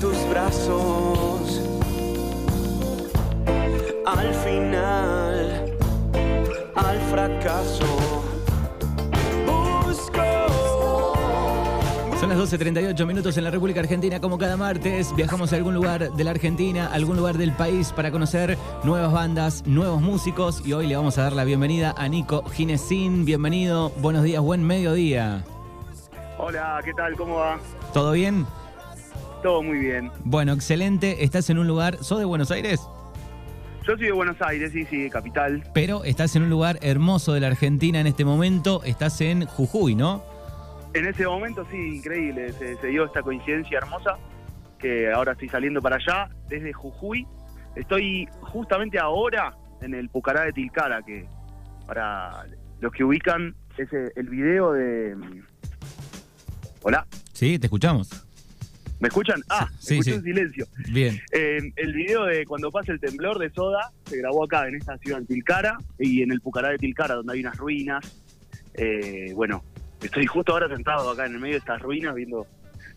tus brazos. Al final, al fracaso. Son las 12.38 minutos en la República Argentina. Como cada martes, viajamos a algún lugar de la Argentina, algún lugar del país para conocer nuevas bandas, nuevos músicos. Y hoy le vamos a dar la bienvenida a Nico Ginesín. Bienvenido, buenos días, buen mediodía. Hola, ¿qué tal? ¿Cómo va? ¿Todo bien? Todo muy bien. Bueno, excelente. Estás en un lugar. ¿Sos de Buenos Aires? Yo soy de Buenos Aires, sí, sí, capital. Pero estás en un lugar hermoso de la Argentina en este momento. Estás en Jujuy, ¿no? En ese momento sí, increíble, se, dio esta coincidencia hermosa, que ahora estoy saliendo para allá, desde Jujuy. Estoy justamente ahora en el Pucará de Tilcara, que para los que ubican es el video de... Hola. Sí, te escuchamos. ¿Me escuchan? Ah, sí, escucho silencio. Bien. Eh, el video de cuando pasa el temblor de Soda se grabó acá, en esta ciudad, en Tilcara, y en el Pucará de Tilcara, donde hay unas ruinas. Eh, bueno, Estoy justo ahora sentado acá en el medio de estas ruinas viendo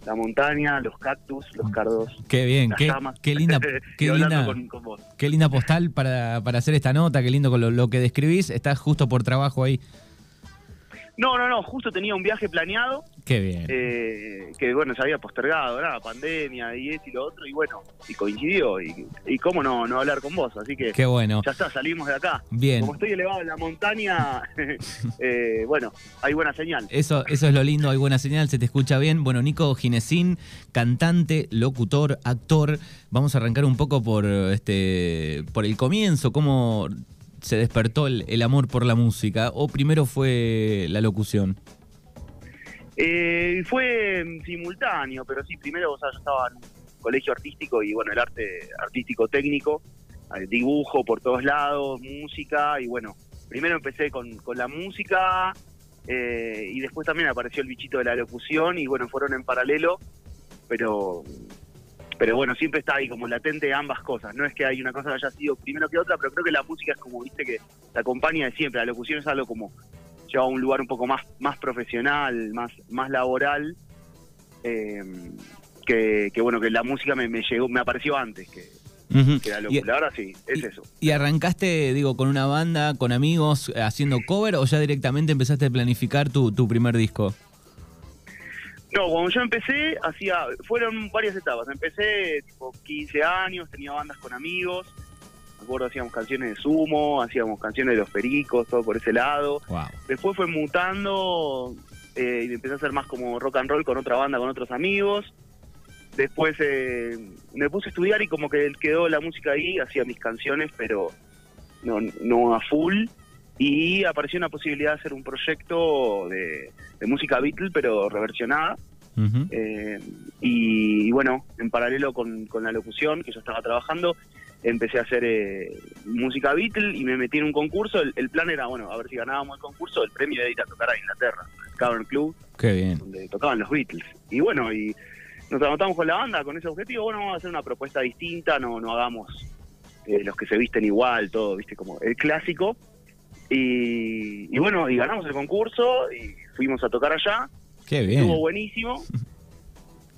la montaña, los cactus, los cardos. Qué bien, qué, qué, linda, qué linda, qué linda postal para, para, hacer esta nota, qué lindo con lo, lo que describís. Estás justo por trabajo ahí. No, no, no, justo tenía un viaje planeado. Qué bien. Eh, que bueno, se había postergado, la pandemia y esto y lo otro, y bueno, y coincidió. Y, y, cómo no, no hablar con vos, así que. Qué bueno. Ya está, salimos de acá. Bien. Como estoy elevado en la montaña, eh, bueno, hay buena señal. Eso, eso es lo lindo, hay buena señal, se te escucha bien. Bueno, Nico Ginesín, cantante, locutor, actor. Vamos a arrancar un poco por este por el comienzo, cómo se despertó el, amor por la música o primero fue la locución? Eh, fue simultáneo, pero sí, primero o yo estaba en colegio artístico y bueno, el arte artístico técnico, dibujo por todos lados, música y bueno, primero empecé con, la música eh, y después también apareció el bichito de la locución y bueno, fueron en paralelo, pero pero bueno, siempre está ahí como latente ambas cosas. No es que hay una cosa que haya sido primero que otra, pero creo que la música es como, viste, que te acompaña de siempre. La locución es algo como lleva a un lugar un poco más, más profesional, más, más laboral. Eh, que, bueno, que la música me, llegó, me apareció antes que, la locura. Ahora sí, es eso. ¿Y arrancaste, digo, con una banda, con amigos, haciendo cover o ya directamente empezaste a planificar tu, tu primer disco? No, cuando yo empecé, hacía, fueron varias etapas. Empecé tipo 15 años, tenía bandas con amigos. Me acuerdo, hacíamos canciones de Sumo, hacíamos canciones de Los Pericos, todo por ese lado. Después fue mutando eh, y empecé a hacer más como rock and roll con otra banda, con otros amigos. Después eh, me puse a estudiar y como que quedó la música ahí, hacía mis canciones, pero no, no a full y apareció una posibilidad de hacer un proyecto de, música Beatle, pero reversionada. Eh, y, bueno, en paralelo con, la locución que yo estaba trabajando, empecé a hacer eh, música Beatle y me metí en un concurso. El, plan era, bueno, a ver si ganábamos el concurso, el premio de ir a tocar a Inglaterra, el Cavern Club, Qué bien. donde tocaban los Beatles. Y bueno, y nos anotamos con la banda con ese objetivo, bueno, vamos a hacer una propuesta distinta, no, no hagamos eh, los que se visten igual, todo, viste, como el clásico. Y, bueno, y ganamos el concurso y fuimos a tocar allá. Qué bien. Estuvo buenísimo.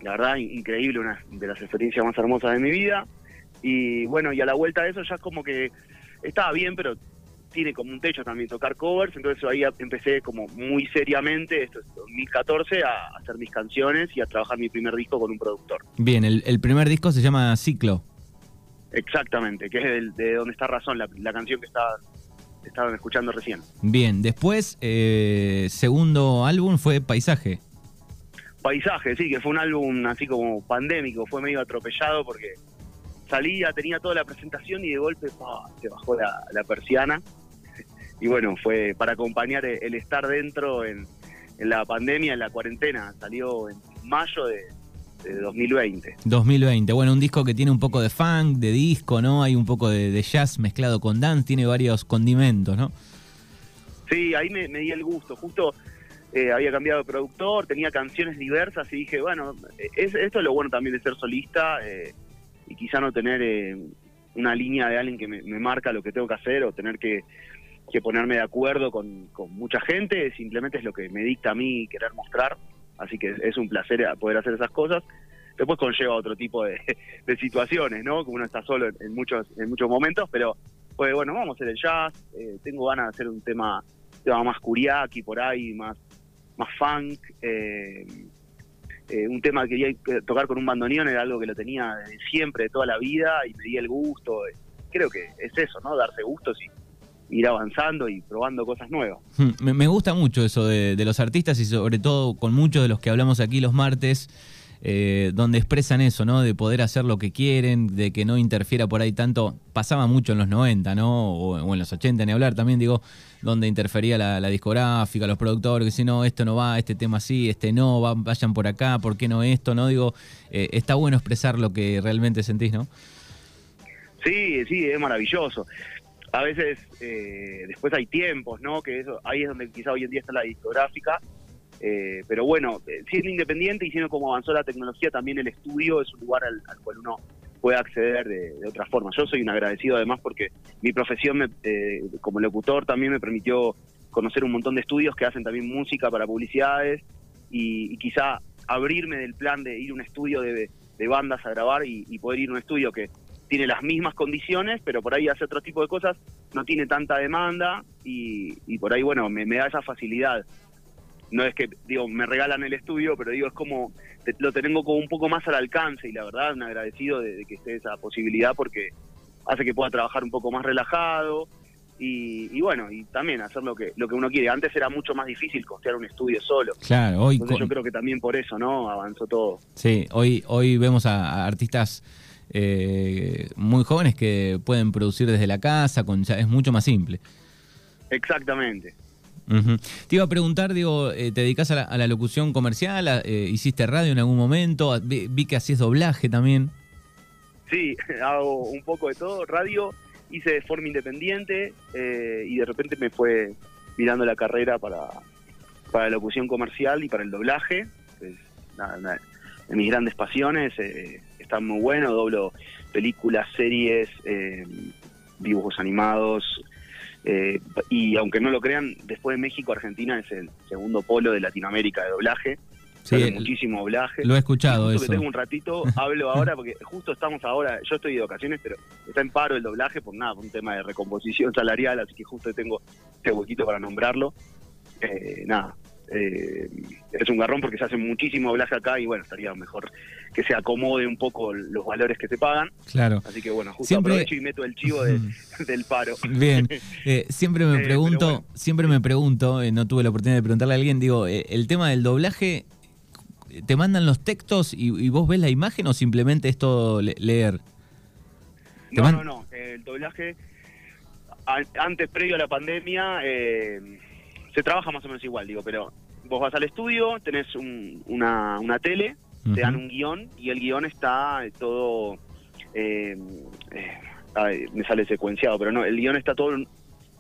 La verdad, increíble, una de las experiencias más hermosas de mi vida. Y bueno, y a la vuelta de eso ya como que estaba bien, pero tiene como un techo también tocar covers, entonces ahí empecé como muy seriamente, esto es 2014, a hacer mis canciones y a trabajar mi primer disco con un productor. Bien, el, primer disco se llama Ciclo. Exactamente, que es de, donde está Razón, la, la canción que está estaban escuchando recién. Bien, después, eh, segundo álbum fue Paisaje. Paisaje, sí, que fue un álbum así como pandémico, fue medio atropellado porque salía, tenía toda la presentación y de golpe se bajó la, persiana. Y bueno, fue para acompañar el estar dentro en, en la pandemia, en la cuarentena. Salió en mayo de, de 2020. 2020, bueno, un disco que tiene un poco de funk, de disco, ¿no? Hay un poco de, jazz mezclado con dance, tiene varios condimentos, ¿no? Sí, ahí me, di el gusto. Justo eh, había cambiado de productor, tenía canciones diversas y dije, bueno, es, esto es lo bueno también de ser solista eh, y quizá no tener eh, una línea de alguien que me, marca lo que tengo que hacer o tener que, ponerme de acuerdo con, con mucha gente, simplemente es lo que me dicta a mí querer mostrar así que es un placer poder hacer esas cosas. después conlleva otro tipo de, situaciones, ¿no? Como uno está solo en, muchos en muchos momentos, pero pues bueno, vamos a hacer el jazz, eh, tengo ganas de hacer un tema, tema más curiaki por ahí, más, más funk, eh, eh, un tema que quería tocar con un bandoneón era algo que lo tenía siempre, de toda la vida, y me di el gusto. Creo que es eso, ¿no? Darse gustos y ir avanzando y probando cosas nuevas. Hmm, Me, me gusta mucho eso de, de los artistas y sobre todo con muchos de los que hablamos aquí los martes, eh, donde expresan eso, ¿no? De poder hacer lo que quieren, de que no interfiera por ahí tanto. Pasaba mucho en los 90, ¿no? O, o en los 80, ni hablar también, digo, donde interfería la, la discográfica, los productores, que si no, esto no va, este tema sí, este no, va- vayan por acá, ¿por qué no esto? ¿No? Digo, eh, está bueno expresar lo que realmente sentís, ¿no? Sí, sí, es maravilloso. A veces eh, después hay tiempos, ¿no? Que eso ahí es donde quizá hoy en día está la discográfica. Eh, pero bueno, eh, siendo independiente y siendo como avanzó la tecnología, también el estudio es un lugar al, al cual uno puede acceder de, de otra forma. Yo soy un agradecido además porque mi profesión me- eh, como locutor también me permitió conocer un montón de estudios que hacen también música para publicidades y, y quizá abrirme del plan de ir a un estudio de, de bandas a grabar y poder ir a un estudio que tiene las mismas condiciones, pero por ahí hace otro tipo de cosas, no tiene tanta demanda y, y por ahí, bueno, me, me da esa facilidad. No es que, digo, me regalan el estudio, pero digo, es como, te- lo tengo como un poco más al alcance y la verdad, un agradecido de, de que esté esa posibilidad porque hace que pueda trabajar un poco más relajado y, y bueno, y también hacer lo que, lo que uno quiere. Antes era mucho más difícil costear un estudio solo. Claro, hoy... Entonces con- yo creo que también por eso, ¿no? Avanzó todo. Sí, hoy, hoy vemos a, a artistas eh, muy jóvenes que pueden producir desde la casa, con, ya es mucho más simple. Exactamente. Te iba a preguntar, digo, eh, ¿te dedicas a la, a la locución comercial? A- eh, ¿Hiciste radio en algún momento? Vi, vi que hacías doblaje también. Sí, hago un poco de todo. Radio hice de forma independiente eh, y de repente me fue mirando la carrera para, para la locución comercial y para el doblaje. Es una, una de mis grandes pasiones. eh, está muy bueno, doblo películas, series, eh, dibujos animados. eh, y aunque no lo crean, después de México, Argentina es el segundo polo de Latinoamérica de doblaje. Sí, el- muchísimo doblaje. lo he escuchado eso. que tengo un ratito, hablo ahora porque justo estamos ahora, yo estoy de vacaciones, pero está en paro el doblaje por nada, por un tema de recomposición salarial, así que justo tengo este huequito para nombrarlo. Eh, nada, eh, es un garrón porque se hace muchísimo doblaje acá y bueno, estaría mejor que se acomode un poco los valores que se pagan. Claro. Así que bueno, justo Siempre- aprovecho y meto el chivo de- del paro. Bien, Eh, siempre me Eh, pregunto, bueno. siempre me pregunto, eh, no tuve la oportunidad de preguntarle a alguien, digo, eh, el tema del doblaje, ¿te mandan los textos y, y vos ves la imagen o simplemente es todo le- leer? ¿Te No, man- no, no. El doblaje, antes, previo a la pandemia, eh, se trabaja más o menos igual, digo, pero vos vas al estudio, tenés un- una, una tele, te dan un guion y el guion está eh, todo. eh, eh, me sale secuenciado, pero no, el guion está todo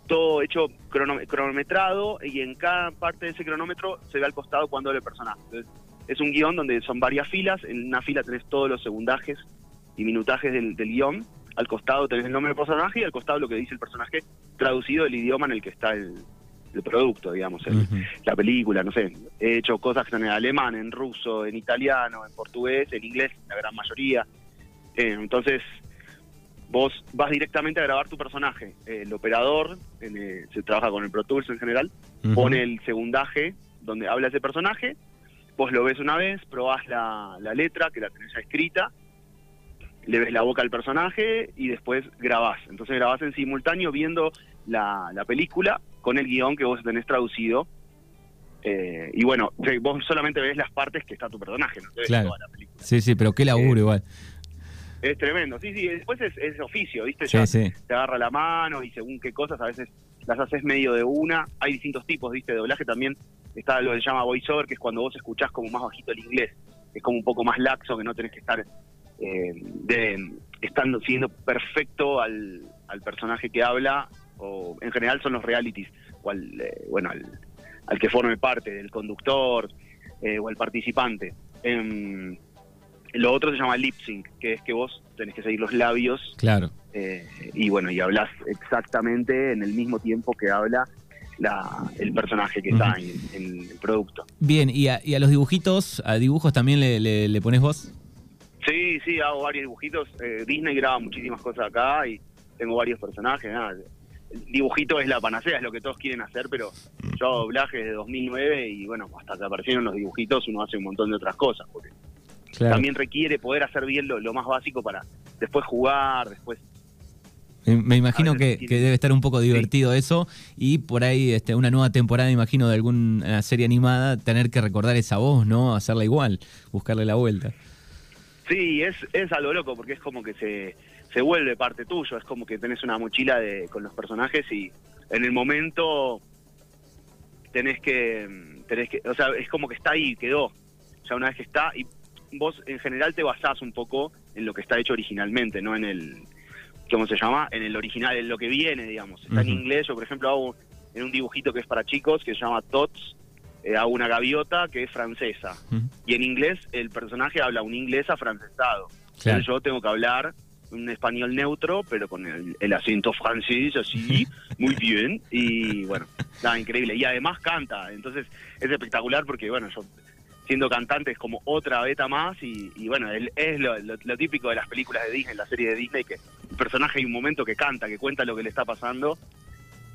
todo hecho crono- cronometrado y en cada parte de ese cronómetro se ve al costado cuando el personaje. Entonces, es un guion donde son varias filas, en una fila tenés todos los segundajes y minutajes del, del guion, al costado tenés el nombre del personaje y al costado lo que dice el personaje traducido del idioma en el que está el, el producto, digamos, el- la película, no sé. He hecho cosas que están en alemán, en ruso, en italiano, en portugués, en inglés, la gran mayoría. Eh, entonces, vos vas directamente a grabar tu personaje. Eh, el operador, en, eh, se trabaja con el Pro Tools en general, pone el segundaje donde habla ese personaje, vos lo ves una vez, probás la, la letra, que la tenés ya escrita, le ves la boca al personaje y después grabás. Entonces grabás en simultáneo viendo la, la película con el guion que vos tenés traducido. Eh, y bueno, vos solamente ves las partes que está tu personaje, no te ves Claro. toda la película. Sí, sí, pero qué laburo Eh, igual. Es tremendo, sí, sí, después es, es oficio, ¿viste? Sí, Ya sí. te agarra la mano y según qué cosas a veces las haces medio de una. Hay distintos tipos, ¿viste? De doblaje también está lo que se llama voiceover, que es cuando vos escuchás como más bajito el inglés. Es como un poco más laxo, que no tenés que estar eh, de, estando siendo perfecto al, al personaje que habla, o en general son los realities, o al, eh, bueno, al, al que forme parte, del conductor eh, o al participante. Em, lo otro se llama lip sync, que es que vos tenés que seguir los labios Claro. eh, y bueno, y hablas exactamente en el mismo tiempo que habla la, el personaje que está en, en el producto. Bien, ¿y a, y a los dibujitos, a dibujos también le, le, le pones vos? Sí, sí, hago varios dibujitos. Eh, Disney graba muchísimas cosas acá y tengo varios personajes. Nada. Dibujito es la panacea, es lo que todos quieren hacer, pero yo hago doblaje desde 2009 y bueno, hasta que aparecieron los dibujitos uno hace un montón de otras cosas, porque Claro. también requiere poder hacer bien lo, lo más básico para después jugar, después... Me- imagino que, que debe estar un poco divertido eso y por ahí este, una nueva temporada, imagino, de alguna serie animada, tener que recordar esa voz, ¿no? Hacerla igual, buscarle la vuelta. Sí, es, es algo loco porque es como que se, se vuelve parte tuyo, es como que tenés una mochila de, con los personajes y en el momento tenés que, tenés que, o sea, es como que está ahí, quedó, ya una vez que está y vos en general te basás un poco en lo que está hecho originalmente, no en el, ¿cómo se llama? En el original, en lo que viene, digamos. Está en inglés, yo por ejemplo hago en un dibujito que es para chicos, que se llama Tots, eh, hago una gaviota que es francesa. Y en inglés el personaje habla un inglés afrancesado. Claro. Entonces yo tengo que hablar un español neutro, pero con el, el acento francés así, muy bien. Y bueno, nada, increíble. Y además canta, entonces es espectacular porque, bueno, yo siendo cantante es como otra beta más y, y bueno, él, es lo, lo- lo típico de las películas de Disney, la serie de Disney, que el personaje hay un momento que canta, que cuenta lo que le está pasando.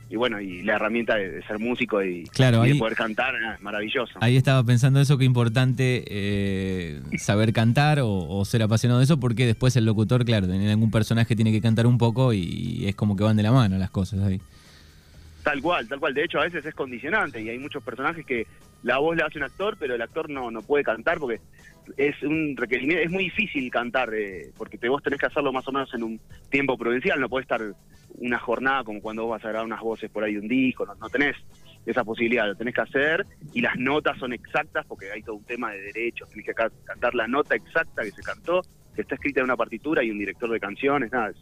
Y bueno, y la herramienta de, ser músico y, Claro, y de ahí- poder cantar, es maravilloso. Ahí estaba pensando eso, que importante eh, saber cantar o, o ser apasionado de eso, porque después el locutor, claro, en algún personaje tiene que cantar un poco y es como que van de la mano las cosas ahí. Tal cual, tal cual. De hecho, a veces es condicionante y hay muchos personajes que la voz la hace un actor, pero el actor no, no puede cantar porque es un requerimiento, es muy difícil cantar, eh, porque te, vos tenés que hacerlo más o menos en un tiempo prudencial, no podés estar una jornada como cuando vos vas a grabar unas voces por ahí de un disco, no, no tenés esa posibilidad, lo tenés que hacer y las notas son exactas porque hay todo un tema de derechos, tenés que ca- cantar la nota exacta que se cantó, que está escrita en una partitura y un director de canciones, nada, es,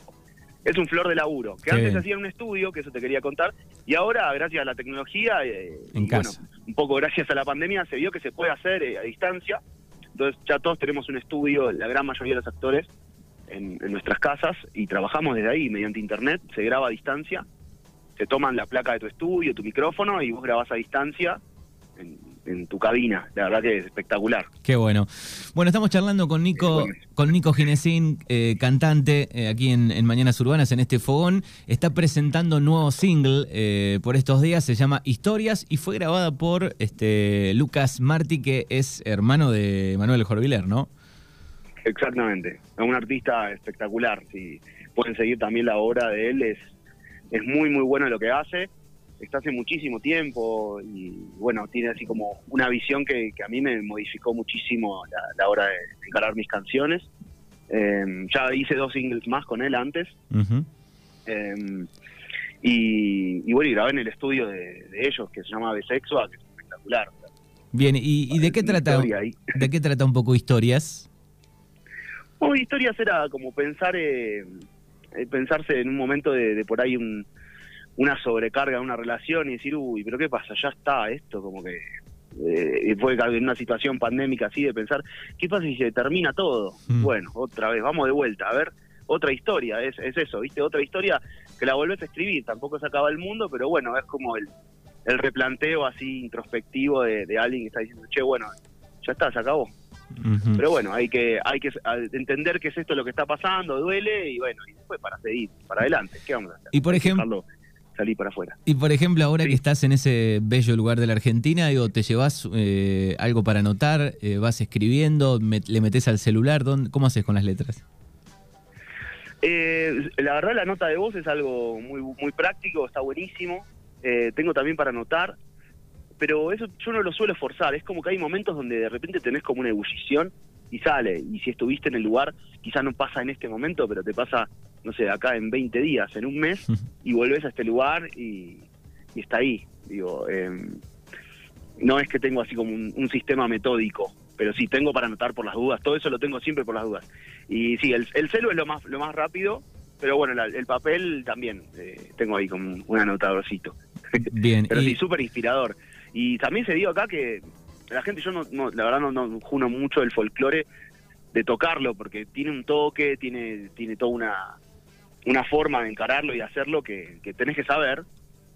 es un flor de laburo, que antes hacía en un estudio, que eso te quería contar, y ahora, gracias a la tecnología, eh, En y casa. bueno, un poco gracias a la pandemia, se vio que se puede hacer eh, a distancia. Entonces ya todos tenemos un estudio, la gran mayoría de los actores, en, en nuestras casas y trabajamos desde ahí, mediante internet, se graba a distancia, se toman la placa de tu estudio, tu micrófono y vos grabás a distancia en, en tu cabina. La verdad que es espectacular. Qué bueno. Bueno, estamos charlando con Nico, con Nico Ginesín, eh, cantante, eh, aquí en, en Mañanas Urbanas, en este fogón. Está presentando un nuevo single eh, por estos días, se llama Historias y fue grabada por este Lucas Martí, que es hermano de Manuel Jorviler, ¿no? Exactamente. Es un artista espectacular. Si pueden seguir también la obra de él, es, es muy, muy bueno lo que hace. Está hace muchísimo tiempo y, bueno, tiene así como una visión que, que a mí me modificó muchísimo la, la hora de encarar mis canciones. Eh, ya hice dos singles más con él antes. Eh, y, y bueno, y grabé en el estudio de, de ellos, que se llama Besexua, que es espectacular. Bien, ¿y, y de qué trata? ahí. ¿De qué trata un poco historias? Bueno, historias era como pensar, eh, eh, pensarse en un momento de, de por ahí un- una sobrecarga una relación y decir, uy, pero ¿qué pasa? Ya está esto, como que eh, fue en una situación pandémica así de pensar, ¿qué pasa si se termina todo? Mm. Bueno, otra vez, vamos de vuelta, a ver, otra historia, es, es eso, ¿viste? Otra historia que la volvés a escribir, tampoco se acaba el mundo, pero bueno, es como el, el replanteo así introspectivo de, de alguien que está diciendo, che, bueno, ya está, se acabó. Pero bueno, hay que hay que entender que es esto lo que está pasando, duele y bueno, y después para seguir, para adelante, ¿qué vamos a hacer? Y por ejemplo- salir para afuera. Y por ejemplo, ahora Sí. que estás en ese bello lugar de la Argentina, digo, ¿te llevas eh, algo para anotar? Eh, ¿Vas escribiendo? Me- ¿Le metes al celular? ¿Dónde- ¿Cómo haces con las letras? Eh, la verdad la nota de voz es algo muy muy práctico, está buenísimo. Eh, tengo también para anotar, pero eso yo no lo suelo forzar. Es como que hay momentos donde de repente tenés como una ebullición y sale. Y si estuviste en el lugar, quizás no pasa en este momento, pero te pasa, no sé, acá en 20 días, en un mes, y volvés a este lugar y, y está ahí. Digo, eh, no es que tengo así como un, un sistema metódico, pero sí tengo para anotar por las dudas. Todo eso lo tengo siempre por las dudas. Y sí, el, el celu es lo más lo más rápido, pero bueno, la- el papel también eh, tengo ahí como un, un anotadorcito. Bien, Pero y- sí, súper inspirador. Y también se dio acá que la gente, yo no, no- la verdad no, no juno mucho el folclore de tocarlo, porque tiene un toque, tiene, tiene toda una, una forma de encararlo y hacerlo que, que tenés que saber.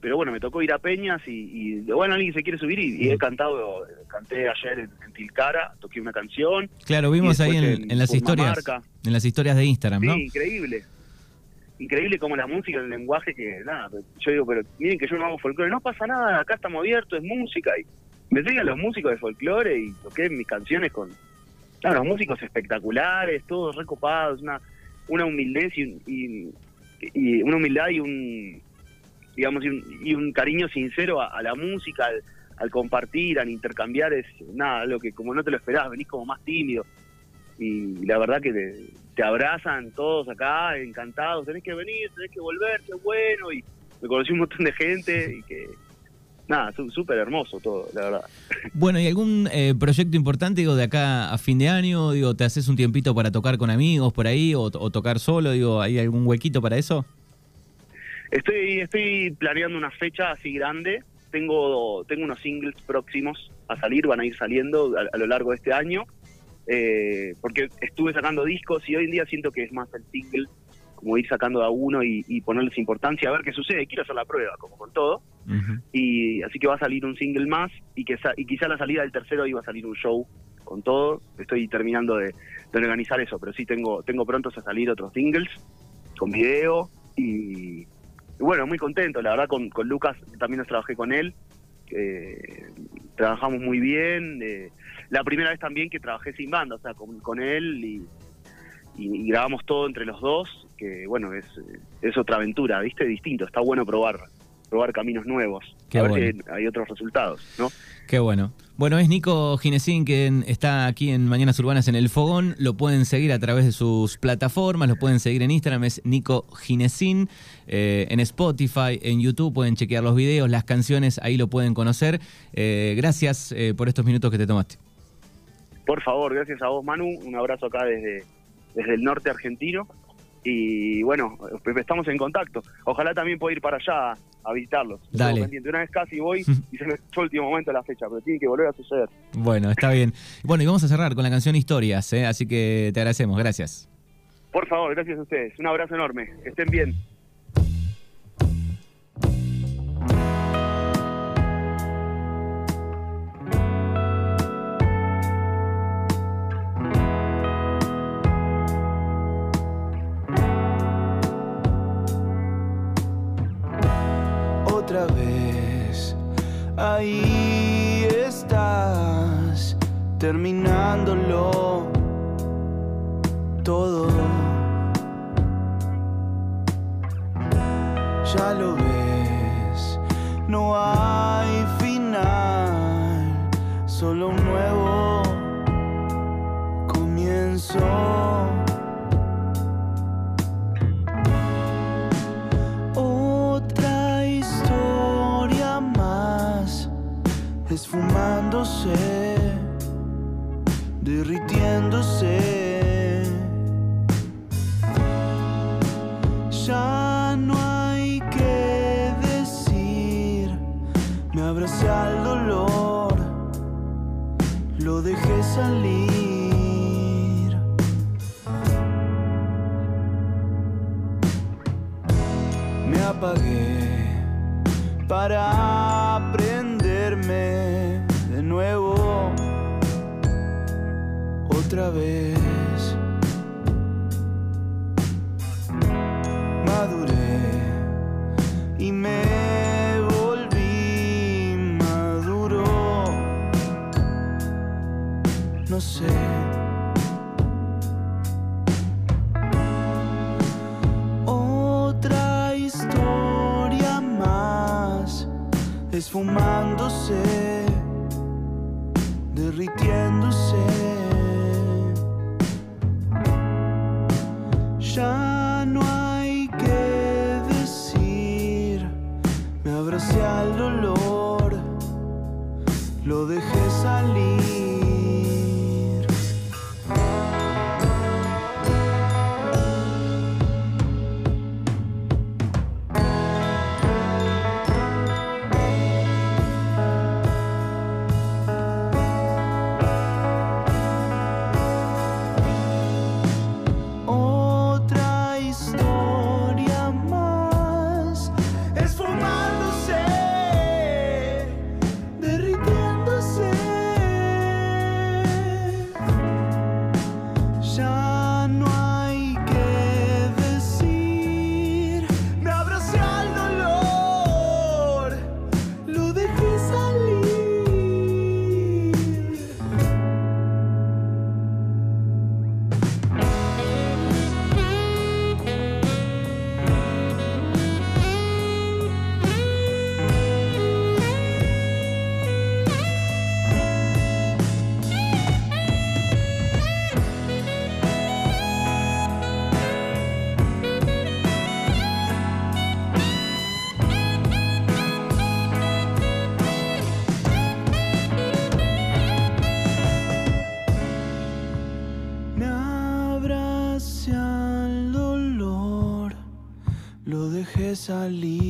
pero bueno, me tocó ir a Peñas y, y bueno, alguien se quiere subir y, y he cantado, canté ayer en, en Tilcara, toqué una canción. Claro, vimos ahí en, las historias, en las historias de Instagram, ¿no? Sí, increíble. Increíble como la música, el lenguaje que, nada, yo digo, pero miren que yo no hago folclore, no pasa nada, acá estamos abiertos, es música. Y me traigan los músicos de folclore y toqué mis canciones con, claro, los músicos espectaculares, todos recopados, una, una humildad y, y, y una humildad y un, digamos, y un, y un cariño sincero a, la música, al, compartir, al intercambiar, es nada, lo que como no te lo esperás, venís como más tímido y la verdad que te, te abrazan todos acá, encantados, tenés que venir, tenés que volver, qué bueno, y me conocí un montón de gente y que, nada, súper hermoso todo, la verdad. Bueno, ¿y algún eh, proyecto importante, digo, de acá a fin de año? Digo, ¿te haces un tiempito para tocar con amigos por ahí o, o tocar solo? Digo, ¿hay algún huequito para eso? Estoy, estoy planeando una fecha así grande, tengo, tengo unos singles próximos a salir, van a ir saliendo a, a lo largo de este año, eh, porque estuve sacando discos y hoy en día siento que es más el single, como ir sacando a uno y, y ponerles importancia, a ver qué sucede, quiero hacer la prueba, como con todo. Y así que va a salir un single más y que sa- y quizá la salida del tercero iba a salir un show con todo. Estoy terminando de, de organizar eso pero sí tengo tengo prontos a salir otros singles con video y, y bueno muy contento. La verdad con, con Lucas también nos trabajé con él eh, trabajamos muy bien eh, la primera vez también que trabajé sin banda o sea con, él y, y, y grabamos todo entre los dos que bueno es es otra aventura viste distinto está bueno probar probar caminos nuevos, Qué a ver bueno. si hay otros resultados, ¿no? Qué bueno. Bueno, es Nico Ginesín quien está aquí en Mañanas Urbanas en El Fogón. Lo pueden seguir a través de sus plataformas, lo pueden seguir en Instagram, es Nico Ginesín. Eh, en Spotify, en YouTube pueden chequear los videos, las canciones, ahí lo pueden conocer. Eh, gracias eh, por estos minutos que te tomaste. Por favor, gracias a vos, Manu, un abrazo acá desde, desde el norte argentino. Y bueno, estamos en contacto. Ojalá también pueda ir para allá a visitarlos. Yo Dale. pendiente. Una vez casi voy y se me último momento la fecha, pero tiene que volver a suceder. Bueno, está bien. Bueno, y vamos a cerrar con la canción Historias, ¿eh? así que te agradecemos. Gracias. Por favor, gracias a ustedes. Un abrazo enorme. Que estén bien. Otra vez. Ahí estás, terminándolo todo. Ya lo ves, no dejé salir. Otra historia más, esfumándose, derritiéndose. Salir.